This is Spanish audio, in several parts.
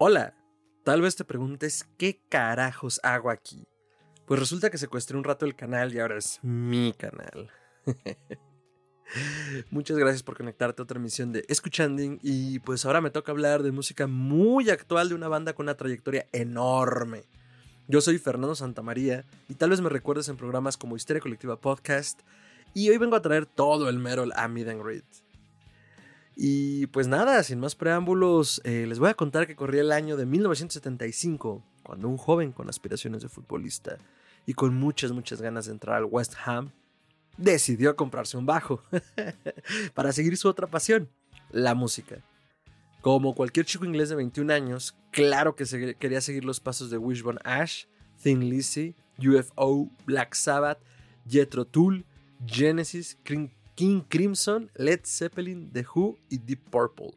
Hola, tal vez te preguntes qué carajos hago aquí. Pues resulta que secuestré un rato el canal y ahora es mi canal. Muchas gracias por conectarte a otra emisión de Escuchanding y pues ahora me toca hablar de música muy actual de una banda con una trayectoria enorme. Yo soy Fernando Santamaría y tal vez me recuerdes en programas como Historia Colectiva Podcast y hoy vengo a traer todo el Metal a Mid and. Y pues nada, sin más preámbulos, eh, les voy a contar que corría el año de 1975, cuando un joven con aspiraciones de futbolista y con muchas, muchas ganas de entrar al West Ham, decidió comprarse un bajo para seguir su otra pasión, la música. Como cualquier chico inglés de 21 años, claro que quería seguir los pasos de Wishbone Ash, Thin Lizzy, UFO, Black Sabbath, Jethro Tull, Genesis, King Crimson, Led Zeppelin, The Who y Deep Purple.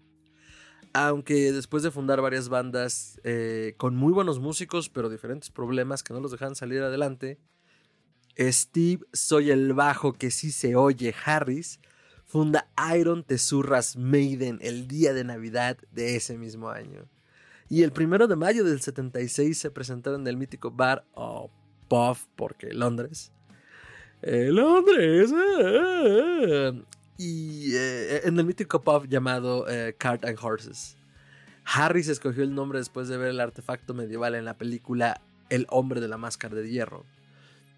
Aunque después de fundar varias bandas eh, con muy buenos músicos, pero diferentes problemas que no los dejaban salir adelante, Steve Soy el Bajo que sí se oye Harris funda Iron Tesurras Maiden el día de Navidad de ese mismo año. Y el primero de mayo del 76 se presentaron en el mítico bar o Puff, porque Londres. Eh, Londres. Eh, y eh, en el mítico pub llamado Cart and Horses. Harris escogió el nombre después de ver el artefacto medieval en la película El hombre de la máscara de hierro.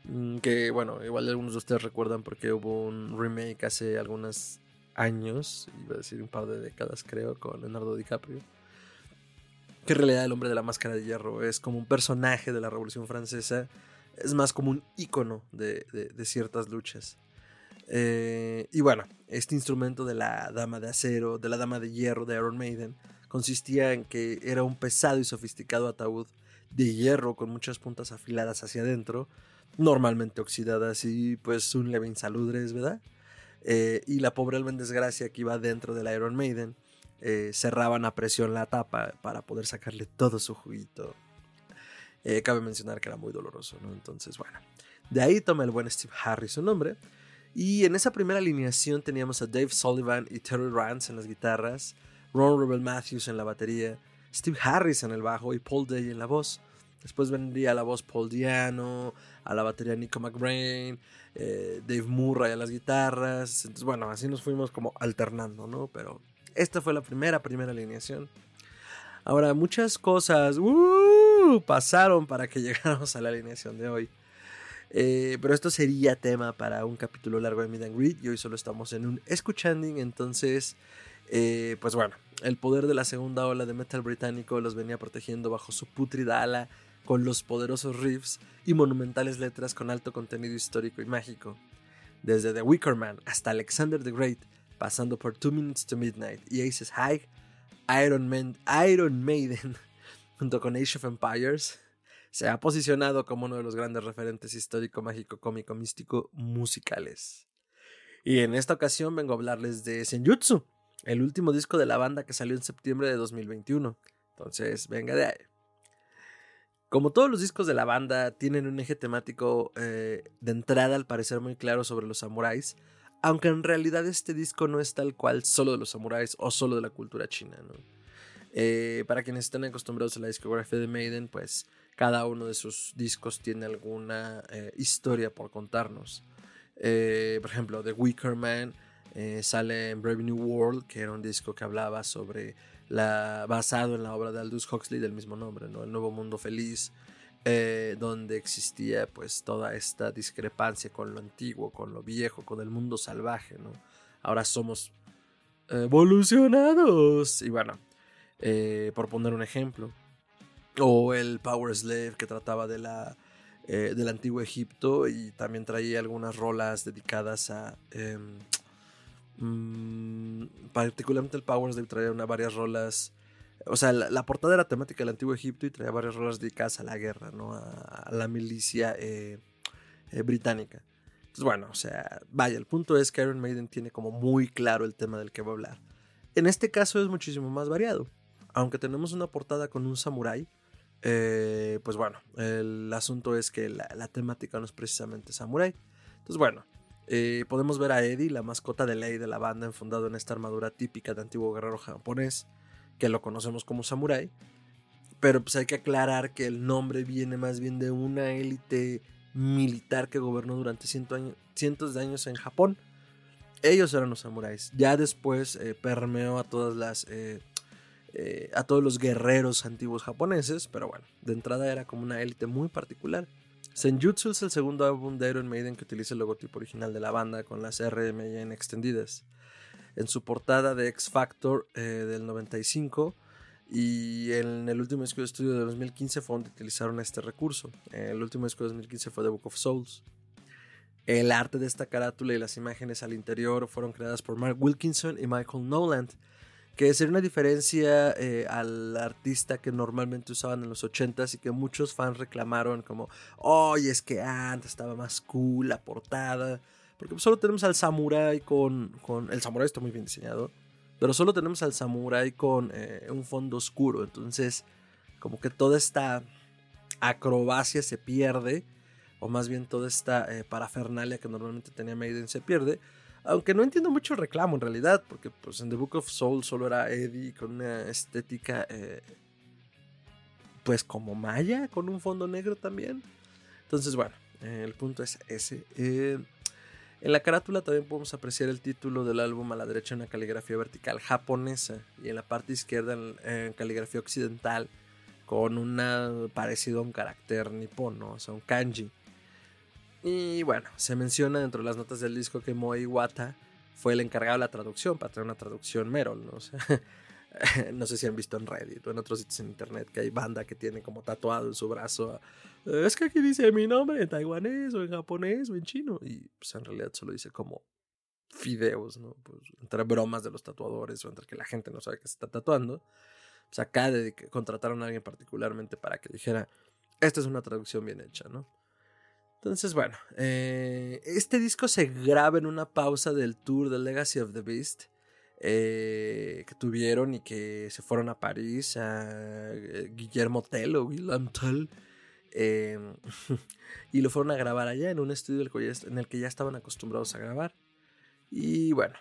Mm, que bueno, igual algunos de ustedes recuerdan porque hubo un remake hace algunos años, iba a decir un par de décadas creo, con Leonardo DiCaprio. Que en realidad el hombre de la máscara de hierro es como un personaje de la Revolución Francesa, es más como un icono de, ciertas luchas. Eh, y bueno, este instrumento de la dama de acero, de la dama de hierro de Iron Maiden, consistía en que era un pesado y sofisticado ataúd de hierro con muchas puntas afiladas hacia adentro, normalmente oxidadas y pues un leve insaludres, ¿verdad? Eh, y la pobre alma en desgracia que iba dentro del Iron Maiden eh, cerraban a presión la tapa para poder sacarle todo su juguito. Eh, cabe mencionar que era muy doloroso, ¿no? Entonces, bueno, de ahí toma el buen Steve Harris su nombre. Y en esa primera alineación teníamos a Dave Sullivan y Terry Rance en las guitarras, Ron Rebel Matthews en la batería, Steve Harris en el bajo y Paul Day en la voz. Después vendría la voz Paul Diano, a la batería Nico McBrain, eh, Dave Murray a las guitarras. Entonces, bueno, así nos fuimos como alternando, ¿no? Pero esta fue la primera, primera alineación. Ahora, muchas cosas uh, pasaron para que llegáramos a la alineación de hoy. Eh, pero esto sería tema para un capítulo largo de Mid and Greet y hoy solo estamos en un escuchanding, entonces, eh, pues bueno, el poder de la segunda ola de metal británico los venía protegiendo bajo su putrida ala con los poderosos riffs y monumentales letras con alto contenido histórico y mágico. Desde The Wicker Man hasta Alexander the Great, pasando por Two Minutes to Midnight y Aces High, Iron, Man, Iron Maiden, junto con Age of Empires, se ha posicionado como uno de los grandes referentes histórico, mágico, cómico, místico, musicales. Y en esta ocasión vengo a hablarles de Senjutsu, el último disco de la banda que salió en septiembre de 2021. Entonces, venga de ahí. Como todos los discos de la banda, tienen un eje temático eh, de entrada al parecer muy claro sobre los samuráis, aunque en realidad este disco no es tal cual solo de los samuráis o solo de la cultura china. Eh, para quienes están acostumbrados a la discografía de Maiden, pues cada uno de sus discos tiene alguna eh, historia por contarnos. por ejemplo, The Wicker Man sale en Brave New World, que era un disco que hablaba sobre basado en la obra de Aldous Huxley del mismo nombre, ¿no? El Nuevo Mundo Feliz, eh, donde existía pues toda esta discrepancia con lo antiguo, con lo viejo, con el mundo salvaje, ¿no? Ahora somos evolucionados. Y bueno, eh, por poner un ejemplo. O el Power Slave que trataba de la, eh, del antiguo Egipto y también traía algunas rolas dedicadas a... Mm, particularmente el Powers Slave traía una, varias rolas. O sea, la, portada era temática del antiguo Egipto y traía varias rolas dedicadas a la guerra, ¿no? A, la milicia eh, eh, británica. Entonces, bueno, o sea, vaya, el punto es que Iron Maiden tiene como muy claro el tema del que va a hablar. En este caso es muchísimo más variado. Aunque tenemos una portada con un samurái, Eh, pues bueno, el asunto es que la, temática no es precisamente samurai. Entonces bueno, eh, podemos ver a Eddie, la mascota de ley de la banda, enfundado en esta armadura típica de antiguo guerrero japonés, que lo conocemos como samurai. Pero pues hay que aclarar que el nombre viene más bien de una élite militar que gobernó durante cientos de años en Japón. Ellos eran los samuráis. Ya después eh, permeó a eh, a todos los guerreros antiguos japoneses, pero bueno, de entrada era como una élite muy particular. Senjutsu es el segundo álbum de Iron Maiden que utiliza el logotipo original de la banda con las RMN extendidas. En su portada de X Factor eh, del 95 y en el último disco de estudio de 2015 fue donde utilizaron este recurso. El último disco de 2015 fue The Book of Souls. El arte de esta carátula y las imágenes al interior fueron creadas por Mark Wilkinson y Michael Noland que sería una diferencia eh, al artista que normalmente usaban en los 80s y que muchos fans reclamaron como, oye, es que antes estaba más cool la portada, porque solo tenemos al samurai con, con, el samurai está muy bien diseñado, pero solo tenemos al samurai con eh, un fondo oscuro, entonces como que toda esta acrobacia se pierde, o más bien toda esta eh, parafernalia que normalmente tenía Maiden se pierde, aunque no entiendo mucho el reclamo en realidad, porque pues en The Book of Soul solo era Eddie con una estética eh, pues como maya, con un fondo negro también. Entonces bueno, eh, el punto es ese. Eh, en la carátula también podemos apreciar el título del álbum a la derecha en una caligrafía vertical japonesa y en la parte izquierda en, caligrafía occidental con una parecido a un carácter nipón, ¿no? o sea, un kanji. Y bueno, se menciona dentro de las notas del disco que Moe Wata fue el encargado de la traducción, para traer una traducción Merol. ¿no? no sé si han visto en Reddit o en otros sitios en internet que hay banda que tiene como tatuado en su brazo. Eh, es que aquí dice mi nombre en taiwanés o en japonés o en chino. Y pues en realidad solo dice como fideos, ¿no? Pues, entre bromas de los tatuadores o entre que la gente no sabe que se está tatuando. Pues acá de contrataron a alguien particularmente para que dijera, esta es una traducción bien hecha, ¿no? Entonces, bueno, eh, este disco se graba en una pausa del tour de Legacy of the Beast eh, que tuvieron y que se fueron a París, a eh, Guillermo Tell o Willem Tell, y lo fueron a grabar allá en un estudio en el que ya estaban acostumbrados a grabar. Y bueno,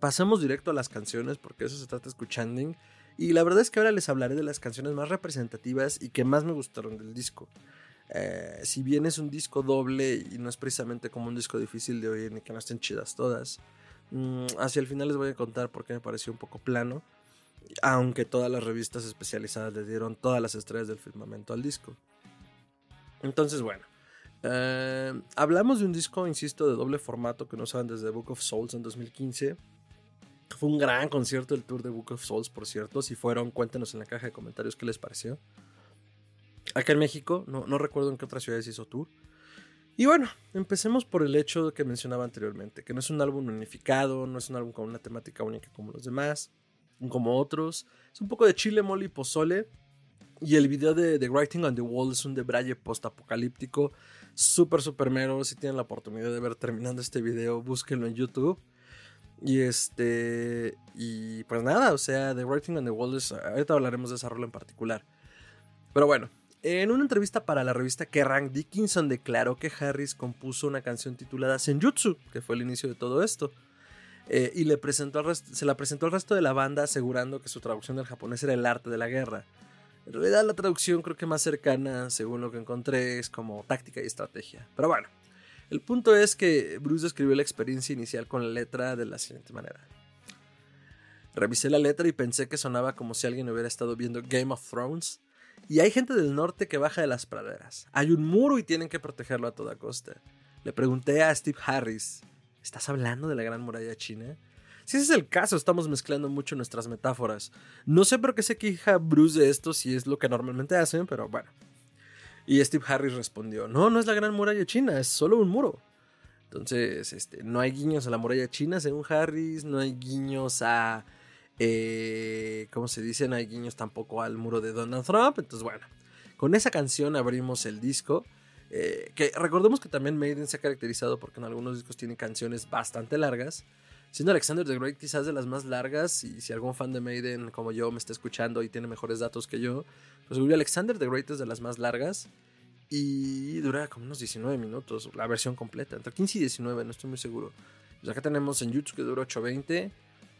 pasamos directo a las canciones porque eso se trata escuchando. Y la verdad es que ahora les hablaré de las canciones más representativas y que más me gustaron del disco. Eh, si bien es un disco doble y no es precisamente como un disco difícil de oír ni que no estén chidas todas, mm, hacia el final les voy a contar por qué me pareció un poco plano, aunque todas las revistas especializadas le dieron todas las estrellas del firmamento al disco. Entonces, bueno, eh, hablamos de un disco, insisto, de doble formato que no saben desde Book of Souls en 2015. Fue un gran concierto el tour de Book of Souls, por cierto. Si fueron, cuéntenos en la caja de comentarios qué les pareció. Acá en México, no, recuerdo en qué otras ciudades hizo tour. Y bueno, empecemos por el hecho que mencionaba anteriormente, que no es un álbum unificado, no es un álbum con una temática única como los demás, como otros. Es un poco de chile, mole y pozole. Y el video de The Writing on the Wall es un debraye post-apocalíptico, súper, súper mero. Si tienen la oportunidad de ver terminando este video, búsquenlo en YouTube. Y este. Y pues nada, o sea, The Writing on the Wall es. Ahorita hablaremos de esa rola en particular. Pero bueno, en una entrevista para la revista Kerrang, Dickinson declaró que Harris compuso una canción titulada Senjutsu, que fue el inicio de todo esto. Eh, y le presentó se la presentó al resto de la banda asegurando que su traducción del japonés era el arte de la guerra. En realidad la traducción creo que más cercana, según lo que encontré, es como táctica y estrategia. Pero bueno, el punto es que Bruce escribió la experiencia inicial con la letra de la siguiente manera. Revisé la letra y pensé que sonaba como si alguien hubiera estado viendo Game of Thrones y hay gente del norte que baja de las praderas. Hay un muro y tienen que protegerlo a toda costa. Le pregunté a Steve Harris, ¿estás hablando de la Gran Muralla China? Si ese es el caso, estamos mezclando mucho nuestras metáforas. No sé por qué se queja Bruce de esto si es lo que normalmente hacen, pero bueno. Y Steve Harris respondió, no, no es la Gran Muralla China, es solo un muro. Entonces, este, no hay guiños a la muralla china, según Harris, no hay guiños a eh, como se dice, no hay guiños tampoco al muro de Donald Trump. Entonces, bueno, con esa canción abrimos el disco. Eh, que recordemos que también Maiden se ha caracterizado porque en algunos discos tiene canciones bastante largas. Siendo Alexander the Great quizás de las más largas, y si algún fan de Maiden como yo me está escuchando y tiene mejores datos que yo, pues Alexander the Great es de las más largas y dura como unos 19 minutos, la versión completa, entre 15 y 19, no estoy muy seguro. Pues acá tenemos en YouTube que dura 8.20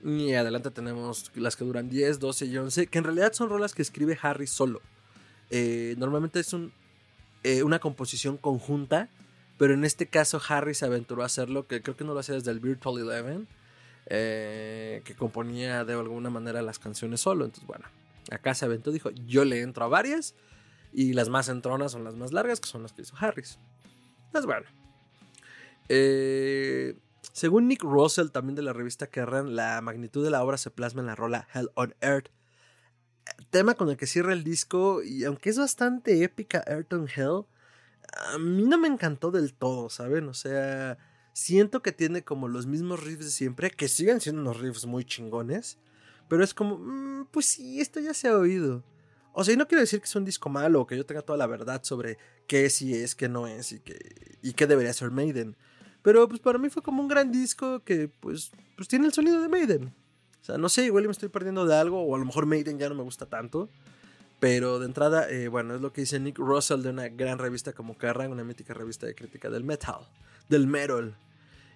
y adelante tenemos las que duran 10, 12 y 11, que en realidad son rolas que escribe Harry solo. Eh, normalmente es eh, una composición conjunta, pero en este caso Harry se aventuró a hacerlo, que creo que no lo hacía desde el Virtual Eleven eh, que componía de alguna manera las canciones solo. Entonces, bueno, acá se aventó, dijo, yo le entro a varias y las más entronas son las más largas, que son las que hizo Harris. Entonces, bueno. Eh, según Nick Russell, también de la revista Kerrang, la magnitud de la obra se plasma en la rola Hell on Earth. Tema con el que cierra el disco, y aunque es bastante épica, Earth on Hell, a mí no me encantó del todo, ¿saben? O sea, Siento que tiene como los mismos riffs de siempre, que siguen siendo unos riffs muy chingones, pero es como, mm, pues sí, esto ya se ha oído. O sea, y no quiero decir que es un disco malo que yo tenga toda la verdad sobre qué sí es, qué no es y qué, y qué debería ser Maiden. Pero pues para mí fue como un gran disco que pues, pues tiene el sonido de Maiden. O sea, no sé, igual me estoy perdiendo de algo o a lo mejor Maiden ya no me gusta tanto. Pero de entrada, eh, bueno, es lo que dice Nick Russell de una gran revista como Kerrang, una mítica revista de crítica del metal, del metal.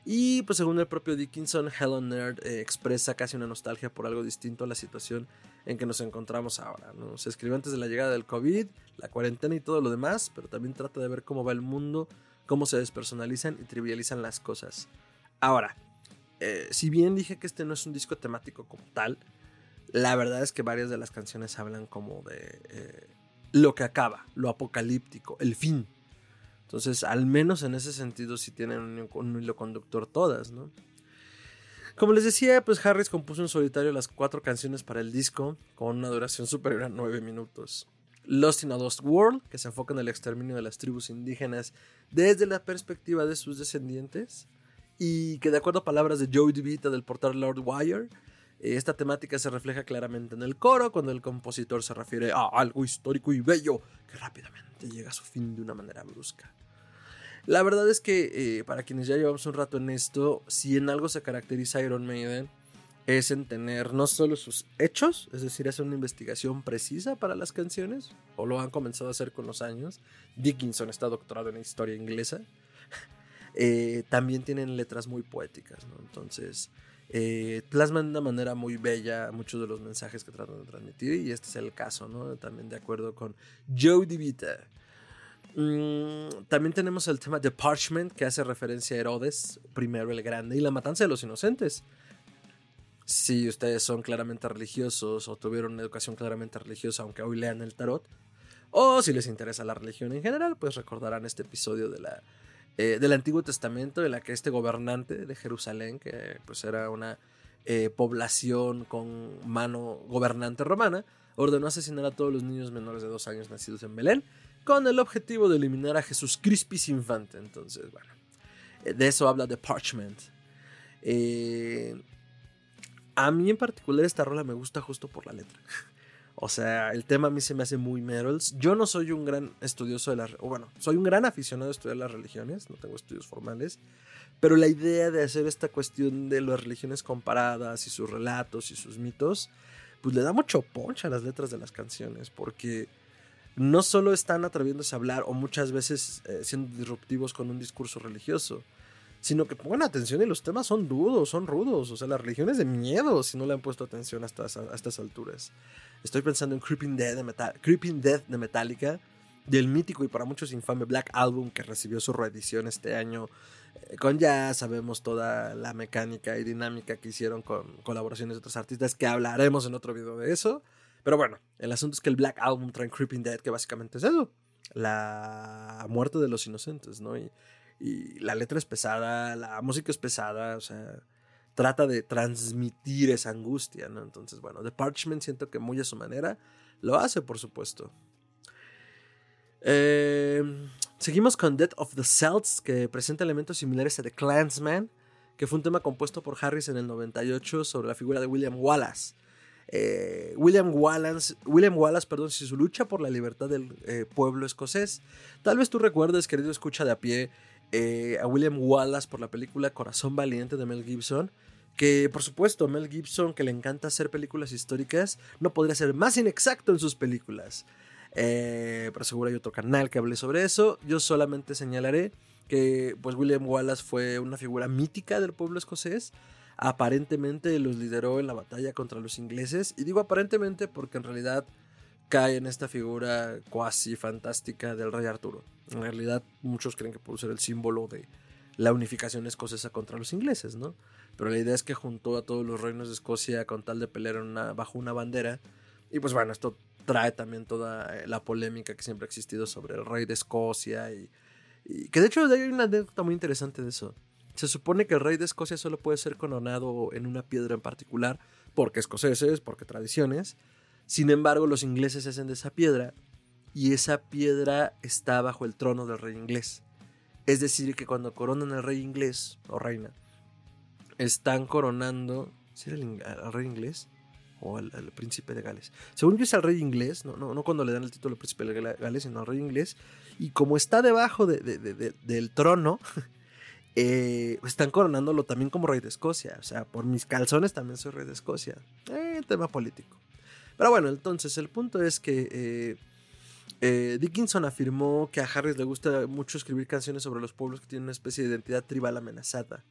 Y pues según el propio Dickinson, Helen Nerd eh, expresa casi una nostalgia por algo distinto a la situación en que nos encontramos ahora. ¿no? Se escribe antes de la llegada del COVID, la cuarentena y todo lo demás, pero también trata de ver cómo va el mundo, cómo se despersonalizan y trivializan las cosas. Ahora, eh, si bien dije que este no es un disco temático como tal, la verdad es que varias de las canciones hablan como de eh, lo que acaba, lo apocalíptico, el fin. Entonces, al menos en ese sentido, sí tienen un, hilo conductor todas, ¿no? Como les decía, pues Harris compuso en solitario las cuatro canciones para el disco, con una duración superior a nueve minutos. Lost in a Lost World, que se enfoca en el exterminio de las tribus indígenas desde la perspectiva de sus descendientes, y que de acuerdo a palabras de Joey DeVita del portal Lord Wire, eh, esta temática se refleja claramente en el coro cuando el compositor se refiere a algo histórico y bello que rápidamente llega a su fin de una manera brusca. La verdad es que eh, para quienes ya llevamos un rato en esto, si en algo se caracteriza Iron Maiden, es en tener no solo sus hechos, es decir, hacer una investigación precisa para las canciones, o lo han comenzado a hacer con los años. Dickinson está doctorado en historia inglesa. Eh, también tienen letras muy poéticas, ¿no? Entonces, eh, plasman de una manera muy bella muchos de los mensajes que tratan de transmitir, y este es el caso, ¿no? También de acuerdo con Joe DeVita. Mm, también tenemos el tema de Parchment, que hace referencia a Herodes, primero el grande, y la matanza de los inocentes. Si ustedes son claramente religiosos o tuvieron una educación claramente religiosa, aunque hoy lean el tarot, o si les interesa la religión en general, pues recordarán este episodio de la, eh, del Antiguo Testamento, en la que este gobernante de Jerusalén, que pues era una eh, población con mano gobernante romana, ordenó asesinar a todos los niños menores de dos años nacidos en Belén con el objetivo de eliminar a Jesús Crispis Infante. Entonces, bueno, de eso habla The Parchment. Eh, a mí en particular esta rola me gusta justo por la letra. O sea, el tema a mí se me hace muy Merrills. Yo no soy un gran estudioso de las... Bueno, soy un gran aficionado a estudiar las religiones, no tengo estudios formales, pero la idea de hacer esta cuestión de las religiones comparadas y sus relatos y sus mitos, pues le da mucho punch a las letras de las canciones, porque no solo están atreviéndose a hablar o muchas veces eh, siendo disruptivos con un discurso religioso, sino que pongan atención y los temas son duros, son rudos. O sea, la religión es de miedo si no le han puesto atención hasta a estas alturas. Estoy pensando en Creeping Death de, Metal Creeping Death de Metallica, del mítico y para muchos infame Black Album que recibió su reedición este año. Eh, con ya sabemos toda la mecánica y dinámica que hicieron con colaboraciones de otros artistas, que hablaremos en otro video de eso. Pero bueno, el asunto es que el Black Album trae Creeping Dead, que básicamente es eso. La muerte de los inocentes, ¿no? Y, la letra es pesada, la música es pesada, o sea, trata de transmitir esa angustia, ¿no? Entonces, bueno, The Parchment siento que muy a su manera lo hace, por supuesto. Eh, seguimos con Death of the Celts, que presenta elementos similares a The Clansman, que fue un tema compuesto por Harris en el 98 sobre la figura de William Wallace. Eh, William Wallace, William Wallace, perdón, si su lucha por la libertad del eh, pueblo escocés. Tal vez tú recuerdes, querido escucha de a pie, eh, a William Wallace por la película Corazón Valiente de Mel Gibson, que por supuesto Mel Gibson, que le encanta hacer películas históricas, no podría ser más inexacto en sus películas. Eh, pero seguro hay otro canal que hable sobre eso. Yo solamente señalaré que pues William Wallace fue una figura mítica del pueblo escocés. Aparentemente los lideró en la batalla contra los ingleses. Y digo aparentemente porque en realidad cae en esta figura cuasi fantástica del rey Arturo. En realidad muchos creen que puede ser el símbolo de la unificación escocesa contra los ingleses, ¿no? Pero la idea es que juntó a todos los reinos de Escocia con tal de pelear bajo una bandera. Y pues bueno, esto trae también toda eh, la polémica que siempre ha existido sobre el rey de Escocia y, y que de hecho hay una anécdota muy interesante de eso. Se supone que el rey de Escocia solo puede ser coronado en una piedra en particular, porque escoceses, porque tradiciones, sin embargo, los ingleses se hacen de esa piedra y esa piedra está bajo el trono del rey inglés. Es decir, que cuando coronan al rey inglés o reina, están coronando. ¿Sí era el, rey inglés? O al, príncipe de Gales. Según yo es al rey inglés, no, no, no cuando le dan el título de príncipe de Gales, sino al rey inglés. Y como está debajo del trono, eh, están coronándolo también como rey de Escocia. O sea, por mis calzones también soy rey de Escocia. Eh, tema político. Pero bueno, entonces el punto es que eh, eh, Dickinson afirmó que a Harris le gusta mucho escribir canciones sobre los pueblos que tienen una especie de identidad tribal amenazada.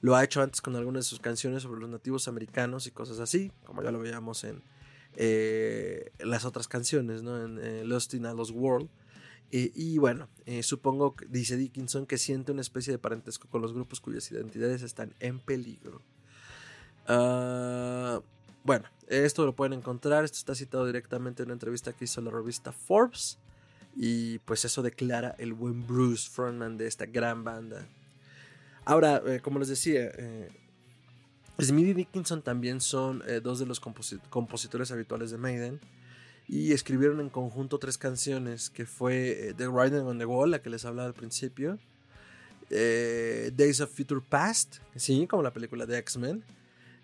Lo ha hecho antes con algunas de sus canciones sobre los nativos americanos y cosas así, como ya lo veíamos en eh, las otras canciones, ¿no? en Lost in a Lost World. y bueno, supongo, dice Dickinson, que siente una especie de parentesco con los grupos cuyas identidades están en peligro. Ah, bueno, esto lo pueden encontrar, esto está citado directamente en una entrevista que hizo la revista Forbes. Y pues eso declara el buen Bruce frontman de esta gran banda. Ahora, eh, como les decía, eh, Smith y Dickinson también son eh, dos de los compositores habituales de Maiden. Y escribieron en conjunto tres canciones, que fue The Riding on the Wall, la que les hablaba al principio. Days of Future Past, sí, como la película de X-Men.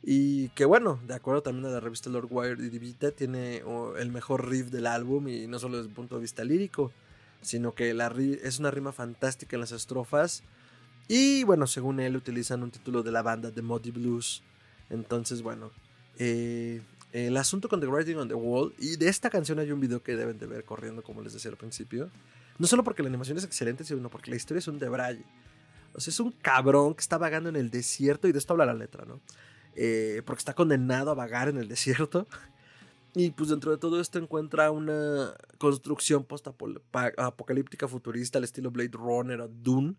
Y que bueno, de acuerdo también a la revista Lord Wire Divita, tiene el mejor riff del álbum y no solo desde el punto de vista lírico, sino que la es una rima fantástica en las estrofas. Y bueno, según él utilizan un título de la banda de Muddy Blues. Entonces, bueno, eh, el asunto con The Writing on the Wall, y de esta canción hay un video que deben de ver corriendo, como les decía al principio. No solo porque la animación es excelente, sino porque la historia es un debraye. O sea, es un cabrón que está vagando en el desierto, y de esto habla la letra, ¿no? Eh, porque está condenado a vagar en el desierto. Y pues dentro de todo esto encuentra una construcción post-apocalíptica futurista al estilo Blade Runner o Dune.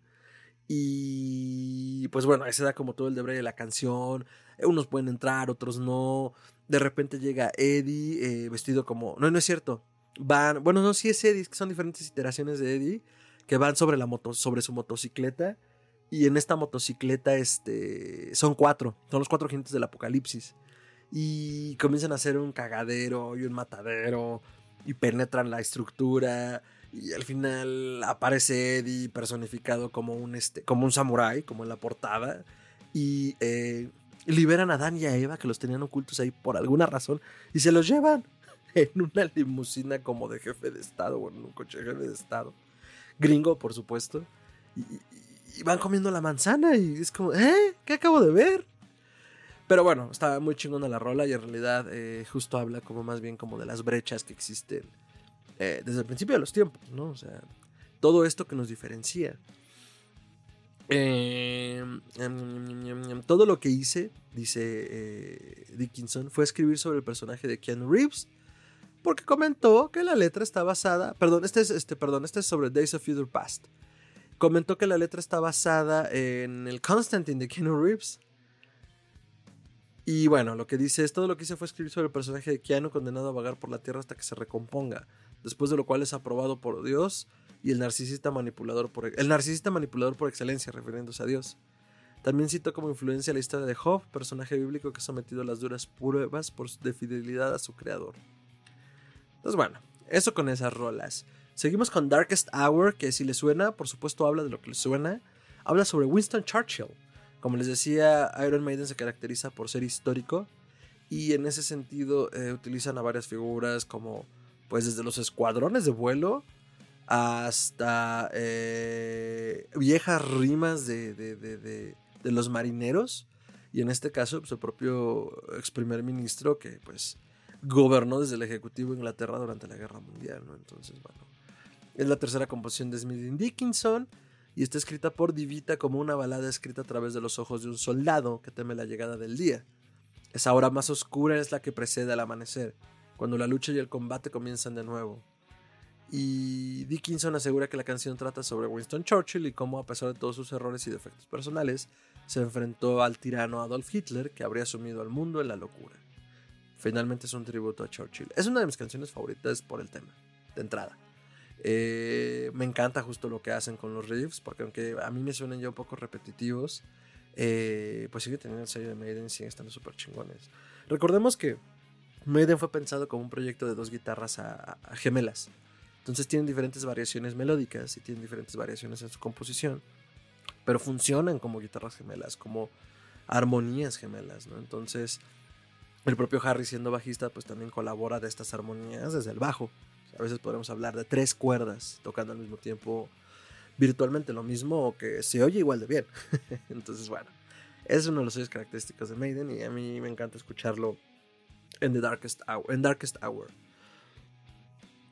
Y pues bueno, ahí se da como todo el deber de la canción. Unos pueden entrar, otros no. De repente llega Eddie eh, vestido como... No, no es cierto. Van... Bueno, no, sí es Eddie, es que son diferentes iteraciones de Eddie que van sobre, la moto, sobre su motocicleta y en esta motocicleta este, son cuatro, son los cuatro jinetes del apocalipsis. Y comienzan a hacer un cagadero y un matadero y penetran la estructura. Y al final aparece Eddie personificado como un, este, como un samurái, como en la portada. Y eh, liberan a Dan y a Eva, que los tenían ocultos ahí por alguna razón, y se los llevan en una limusina como de jefe de Estado, o en un coche de jefe de Estado. Gringo, por supuesto. Y, y van comiendo la manzana y es como, ¿eh? ¿Qué acabo de ver? Pero bueno, está muy chingona la rola y en realidad eh, justo habla como más bien como de las brechas que existen eh, desde el principio de los tiempos, ¿no? O sea, todo esto que nos diferencia. Em, todo lo que hice, dice eh, Dickinson, fue escribir sobre el personaje de Keanu Reeves. Porque comentó que la letra está basada. Perdón, este es, este, perdón, este es sobre Days of Future Past comentó que la letra está basada en el Constantine de Keanu Reeves. Y bueno, lo que dice es todo lo que hice fue escribir sobre el personaje de Keanu condenado a vagar por la tierra hasta que se recomponga, después de lo cual es aprobado por Dios y el narcisista manipulador por el narcisista manipulador por excelencia, refiriéndose a Dios. También citó como influencia la historia de Job, personaje bíblico que ha sometido a las duras pruebas por de fidelidad a su creador. Entonces bueno, eso con esas rolas. Seguimos con Darkest Hour, que si le suena, por supuesto habla de lo que le suena. Habla sobre Winston Churchill. Como les decía, Iron Maiden se caracteriza por ser histórico y en ese sentido eh, utilizan a varias figuras como pues desde los escuadrones de vuelo hasta eh, viejas rimas de, de, los marineros Y en este caso, pues, el propio ex primer ministro que pues gobernó desde el Ejecutivo de Inglaterra durante la Guerra Mundial. Entonces, bueno, es la tercera composición de Smith Dickinson y está escrita por Divita como una balada escrita a través de los ojos de un soldado que teme la llegada del día. Esa hora más oscura es la que precede al amanecer, cuando la lucha y el combate comienzan de nuevo. Y Dickinson asegura que la canción trata sobre Winston Churchill y cómo, a pesar de todos sus errores y defectos personales, se enfrentó al tirano Adolf Hitler que habría sumido al mundo en la locura. Finalmente es un tributo a Churchill. Es una de mis canciones favoritas por el tema, de entrada. Eh, me encanta justo lo que hacen con los riffs, porque aunque a mí me suenan ya un poco repetitivos, eh, pues sigue teniendo el sello de Maiden y siguen estando súper chingones. Recordemos que Maiden fue pensado como un proyecto de dos guitarras gemelas. Entonces tienen diferentes variaciones melódicas y tienen diferentes variaciones en su composición, pero funcionan como guitarras gemelas, como armonías gemelas, ¿no? Entonces, el propio Harry siendo bajista, pues también colabora de estas armonías desde el bajo. A veces podemos hablar de tres cuerdas tocando al mismo tiempo virtualmente lo mismo que se oye igual de bien. Entonces, bueno, es uno de los sellos característicos de Maiden y a mí me encanta escucharlo en The Darkest Hour. En Darkest Hour.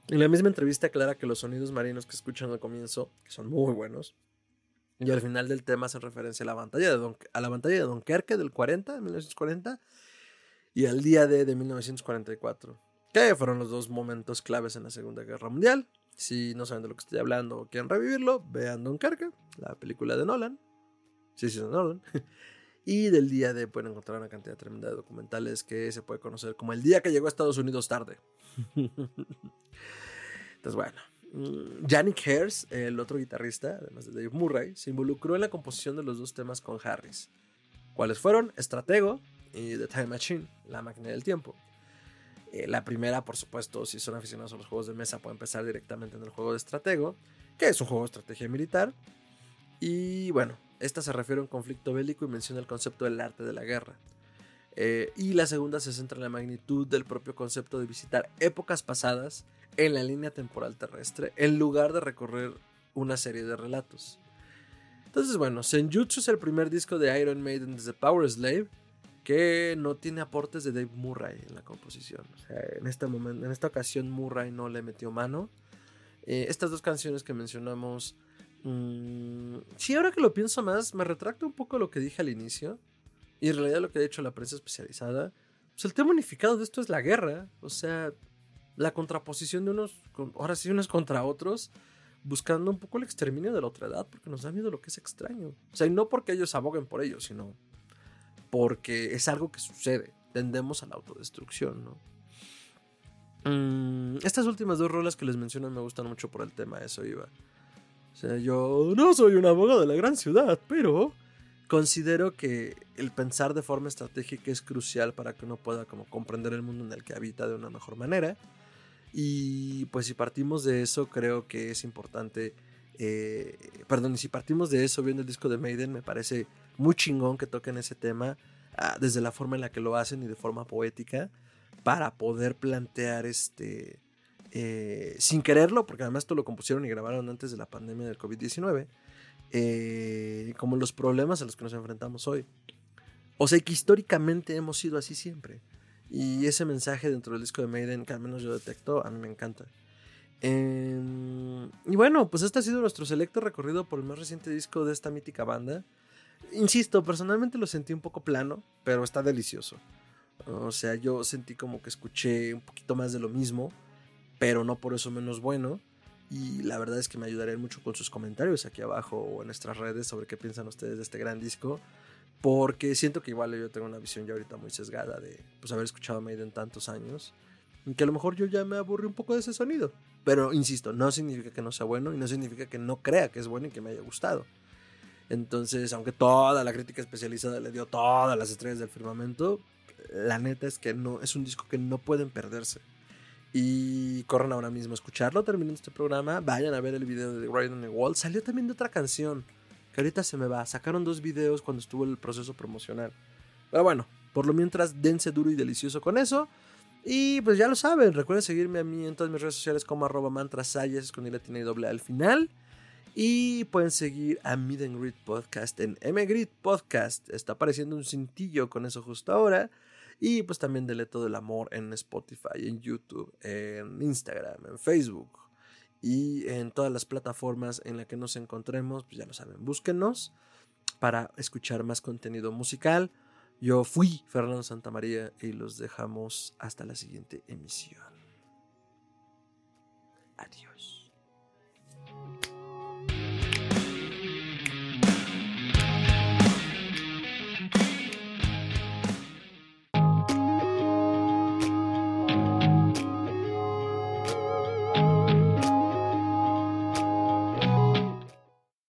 En la misma entrevista aclara que los sonidos marinos que escuchan al comienzo, que son muy buenos, y al final del tema hacen referencia a la batalla de, Don, a la de Dunkerque del 40, de 1940, y al día de, de 1944 que fueron los dos momentos claves en la Segunda Guerra Mundial. Si no saben de lo que estoy hablando o quieren revivirlo, vean Dunkerque, la película de Nolan. Sí, sí, de Nolan. y del día de pueden encontrar una cantidad tremenda de documentales que se puede conocer como el día que llegó a Estados Unidos tarde. Entonces, bueno. Mm, Yannick Hers, el otro guitarrista, además de Dave Murray, se involucró en la composición de los dos temas con Harris. ¿Cuáles fueron? Estratego y The Time Machine, la máquina del tiempo. Eh, la primera, por supuesto, si son aficionados a los juegos de mesa, puede empezar directamente en el juego de estratego, que es un juego de estrategia militar. Y bueno, esta se refiere a un conflicto bélico y menciona el concepto del arte de la guerra. Eh, y la segunda se centra en la magnitud del propio concepto de visitar épocas pasadas en la línea temporal terrestre, en lugar de recorrer una serie de relatos. Entonces, bueno, Senjutsu es el primer disco de Iron Maiden desde Power Slave que no tiene aportes de Dave Murray en la composición. en, este en esta ocasión Murray no le metió mano. Eh, estas dos canciones que mencionamos, mmm, sí, ahora que lo pienso más, me retracto un poco lo que dije al inicio. Y en realidad lo que ha dicho la prensa especializada. Pues el tema unificado de esto es la guerra. O sea, la contraposición de unos, ahora sí, unos contra otros buscando un poco el exterminio de la otra edad, porque nos da miedo lo que es extraño. O sea, y no porque ellos aboguen por ello, sino porque es algo que sucede. Tendemos a la autodestrucción, ¿no? Mm, estas últimas dos rolas que les menciono me gustan mucho por el tema, eso iba. O sea, yo no soy un abogado de la gran ciudad, pero considero que el pensar de forma estratégica es crucial para que uno pueda como comprender el mundo en el que habita de una mejor manera. Y pues si partimos de eso, creo que es importante. Eh, perdón, y si partimos de eso viendo el disco de Maiden, me parece muy chingón que toquen ese tema ah, desde la forma en la que lo hacen y de forma poética para poder plantear este eh, sin quererlo, porque además esto lo compusieron y grabaron antes de la pandemia del COVID-19, eh, como los problemas a los que nos enfrentamos hoy. O sea, que históricamente hemos sido así siempre. Y ese mensaje dentro del disco de Maiden, que al menos yo detecto, a mí me encanta. Em, y bueno, pues este ha sido nuestro selecto recorrido por el más reciente disco de esta mítica banda. Insisto, personalmente lo sentí un poco plano, pero está delicioso. O sea, yo sentí como que escuché un poquito más de lo mismo, pero no por eso menos bueno. Y la verdad es que me ayudarían mucho con sus comentarios aquí abajo o en nuestras redes sobre qué piensan ustedes de este gran disco. Porque siento que igual yo tengo una visión ya ahorita muy sesgada de pues, haber escuchado a Maiden tantos años. Y que a lo mejor yo ya me aburrí un poco de ese sonido. Pero insisto, no significa que no sea bueno y no significa que no crea que es bueno y que me haya gustado. Entonces, aunque toda la crítica especializada le dio todas las estrellas del firmamento, la neta es que no es un disco que no pueden perderse. Y corran ahora mismo a escucharlo terminando este programa. Vayan a ver el video de Ride on the Wall. Salió también de otra canción que ahorita se me va. Sacaron dos videos cuando estuvo el proceso promocional. Pero bueno, por lo mientras, dense duro y delicioso con eso. Y pues ya lo saben, recuerden seguirme a mí en todas mis redes sociales como arroba mantrasayas con y doble al final. Y pueden seguir a Mid and Greet Podcast en MGreet Podcast. Está apareciendo un cintillo con eso justo ahora. Y pues también dele todo el amor en Spotify, en YouTube, en Instagram, en Facebook y en todas las plataformas en las que nos encontremos. Pues ya lo saben, búsquenos para escuchar más contenido musical. Yo fui Fernando Santamaría y los dejamos hasta la siguiente emisión. Adiós.